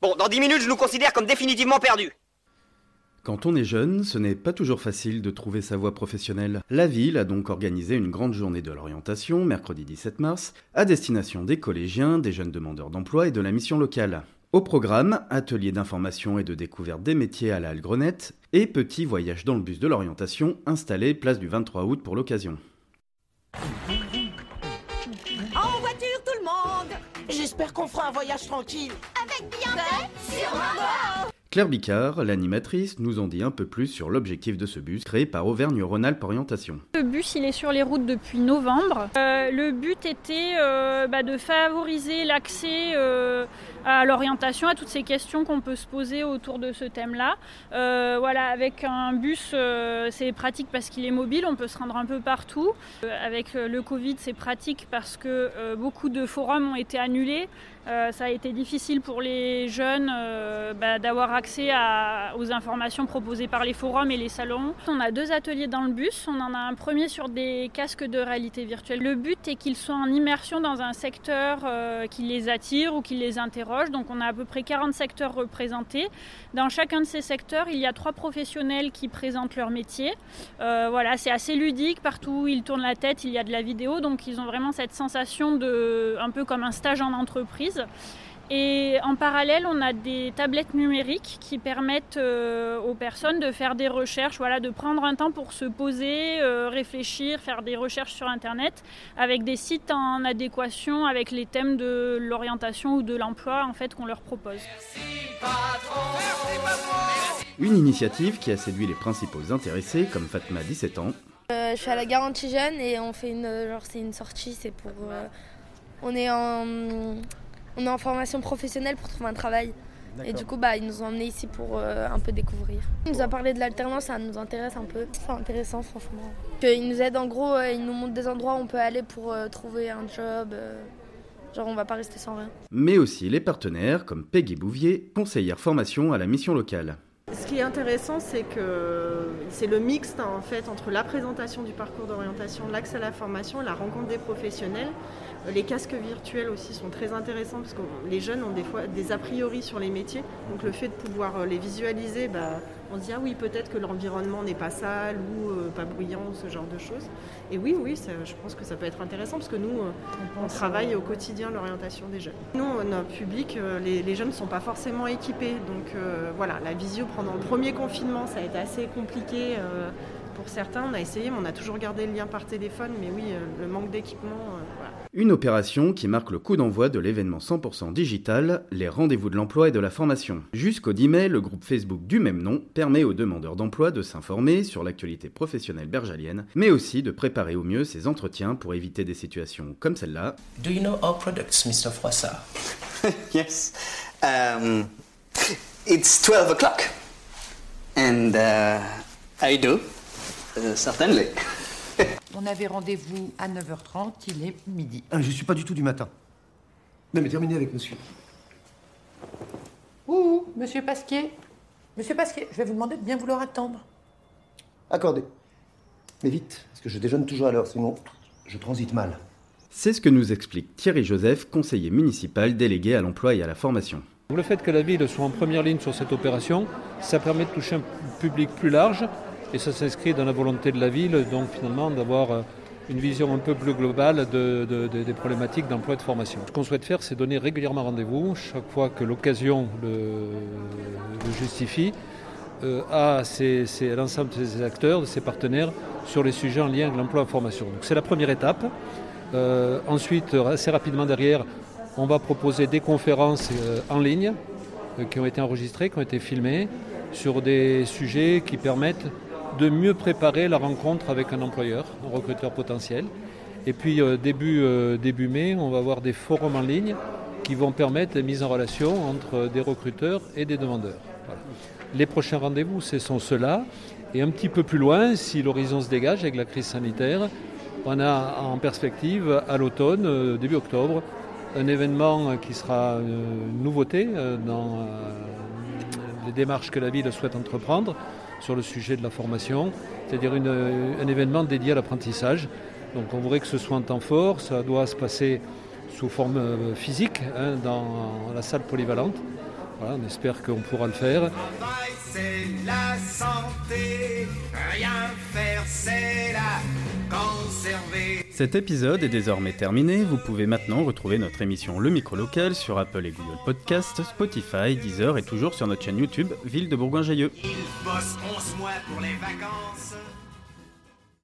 Bon, dans 10 minutes, je nous considère comme définitivement perdus. Quand on est jeune, ce n'est pas toujours facile de trouver sa voie professionnelle. La ville a donc organisé une grande journée de l'orientation, mercredi 17 mars, à destination des collégiens, des jeunes demandeurs d'emploi et de la mission locale. Au programme, atelier d'information et de découverte des métiers à la Halle Grenette et petit voyage dans le bus de l'orientation installé place du 23 août pour l'occasion. J'espère qu'on fera un voyage tranquille. Avec bien fait Sûrement Claire Bicard, l'animatrice, nous en dit un peu plus sur l'objectif de ce bus créé par Auvergne-Rhône-Alpes Orientation. Le bus, il est sur les routes depuis novembre. Euh, le but était euh, bah, de favoriser l'accès euh, à l'orientation, à toutes ces questions qu'on peut se poser autour de ce thème-là. voilà, avec un bus, c'est pratique parce qu'il est mobile, on peut se rendre un peu partout. avec le Covid, c'est pratique parce que beaucoup de forums ont été annulés. ça a été difficile pour les jeunes bah, d'avoir accès aux informations proposées par les forums et les salons. On a deux ateliers dans le bus. On en a un premier sur des casques de réalité virtuelle. Le but est qu'ils soient en immersion dans un secteur euh, qui les attire ou qui les interroge. Donc on a à peu près 40 secteurs représentés. Dans chacun de ces secteurs, il y a trois professionnels qui présentent leur métier. Euh, voilà, c'est assez ludique. Partout où ils tournent la tête, il y a de la vidéo. Donc ils ont vraiment cette sensation de un peu comme un stage en entreprise. Et en parallèle, on a des tablettes numériques qui permettent euh, aux personnes de faire des recherches, voilà, de prendre un temps pour se poser, euh, réfléchir, faire des recherches sur Internet avec des sites en adéquation avec les thèmes de l'orientation ou de l'emploi en fait qu'on leur propose. Une initiative qui a séduit les principaux intéressés comme Fatma, 17 ans. Euh, je suis à la garantie jeune et on fait une, genre c'est une sortie, c'est pour, on est en on est en formation professionnelle pour trouver un travail. Et du coup, bah, ils nous ont emmenés ici pour euh, un peu découvrir. Il nous a parlé de l'alternance, ça nous intéresse un peu. C'est intéressant, franchement. Ils nous aident en gros, euh, ils nous montrent des endroits où on peut aller pour euh, trouver un job. genre, on va pas rester sans rien. Mais aussi les partenaires, comme Peggy Bouvier, conseillère formation à la mission locale. Ce qui est intéressant, c'est que c'est le mixte en fait entre la présentation du parcours d'orientation, l'accès à la formation, la rencontre des professionnels. Les casques virtuels aussi sont très intéressants parce que les jeunes ont des fois des a priori sur les métiers. Donc le fait de pouvoir euh, les visualiser, bah, on se dit ah oui peut-être que l'environnement n'est pas sale ou euh, pas bruyant ou ce genre de choses. Et oui oui, je pense que ça peut être intéressant parce que nous euh, on, travaille au quotidien l'orientation des jeunes. Nous notre public, les, jeunes ne sont pas forcément équipés. Donc voilà, la visio pendant le premier confinement ça a été assez compliqué pour certains, on a essayé, mais on a toujours gardé le lien par téléphone. Mais oui, le manque d'équipement, voilà. Une opération qui marque le coup d'envoi de l'événement 100% digital, les rendez-vous de l'emploi et de la formation. Jusqu'au 10 mai, le groupe Facebook du même nom permet aux demandeurs d'emploi de s'informer sur l'actualité professionnelle bergalienne, mais aussi de préparer au mieux ses entretiens pour éviter des situations comme celle-là. Do you know our products, Mr. Froissart? yes. Um, it's 12 o'clock. And uh, I do. Uh, certainly. On avait rendez-vous à 9h30, il est midi. Ah, je suis pas du tout du matin. Non, mais terminez avec monsieur. Ouh, monsieur Pasquier. Monsieur Pasquier, je vais vous demander de bien vouloir attendre. Accordé. Mais vite, parce que je déjeune toujours à l'heure, sinon je transite mal. C'est ce que nous explique Thierry Joseph, conseiller municipal délégué à l'emploi et à la formation. Le fait que la ville soit en première ligne sur cette opération, ça permet de toucher un public plus large et ça s'inscrit dans la volonté de la ville, donc finalement d'avoir euh, une vision un peu plus globale des problématiques d'emploi et de formation. Ce qu'on souhaite faire, c'est donner régulièrement rendez-vous, chaque fois que l'occasion le, justifie, euh, à, l'ensemble de ces acteurs, de ces partenaires, sur les sujets en lien avec l'emploi et la formation. Donc c'est la première étape. Euh, ensuite, assez rapidement derrière, on va proposer des conférences en ligne qui ont été enregistrées, qui ont été filmées, sur des sujets qui permettent de mieux préparer la rencontre avec un employeur, un recruteur potentiel. Et puis euh, début, euh, mai, on va avoir des forums en ligne qui vont permettre la mise en relation entre des recruteurs et des demandeurs. Les prochains rendez-vous, ce sont ceux-là. Et un petit peu plus loin, si l'horizon se dégage avec la crise sanitaire, on a en perspective à l'automne, euh, début octobre, un événement qui sera une nouveauté dans les démarches que la ville souhaite entreprendre sur le sujet de la formation, c'est-à-dire un événement dédié à l'apprentissage. Donc on voudrait que ce soit un temps fort, ça doit se passer sous forme euh, physique hein, dans la salle polyvalente. Voilà, on espère qu'on pourra le faire. c'est la santé. Rien faire, c'est la conserver. Cet épisode est désormais terminé. Vous pouvez maintenant retrouver notre émission Le Micro Local sur Apple et Google Podcast, Spotify, Deezer et toujours sur notre chaîne YouTube Ville de Bourgoin-Jallieu. Ils bossent 11 mois pour les vacances.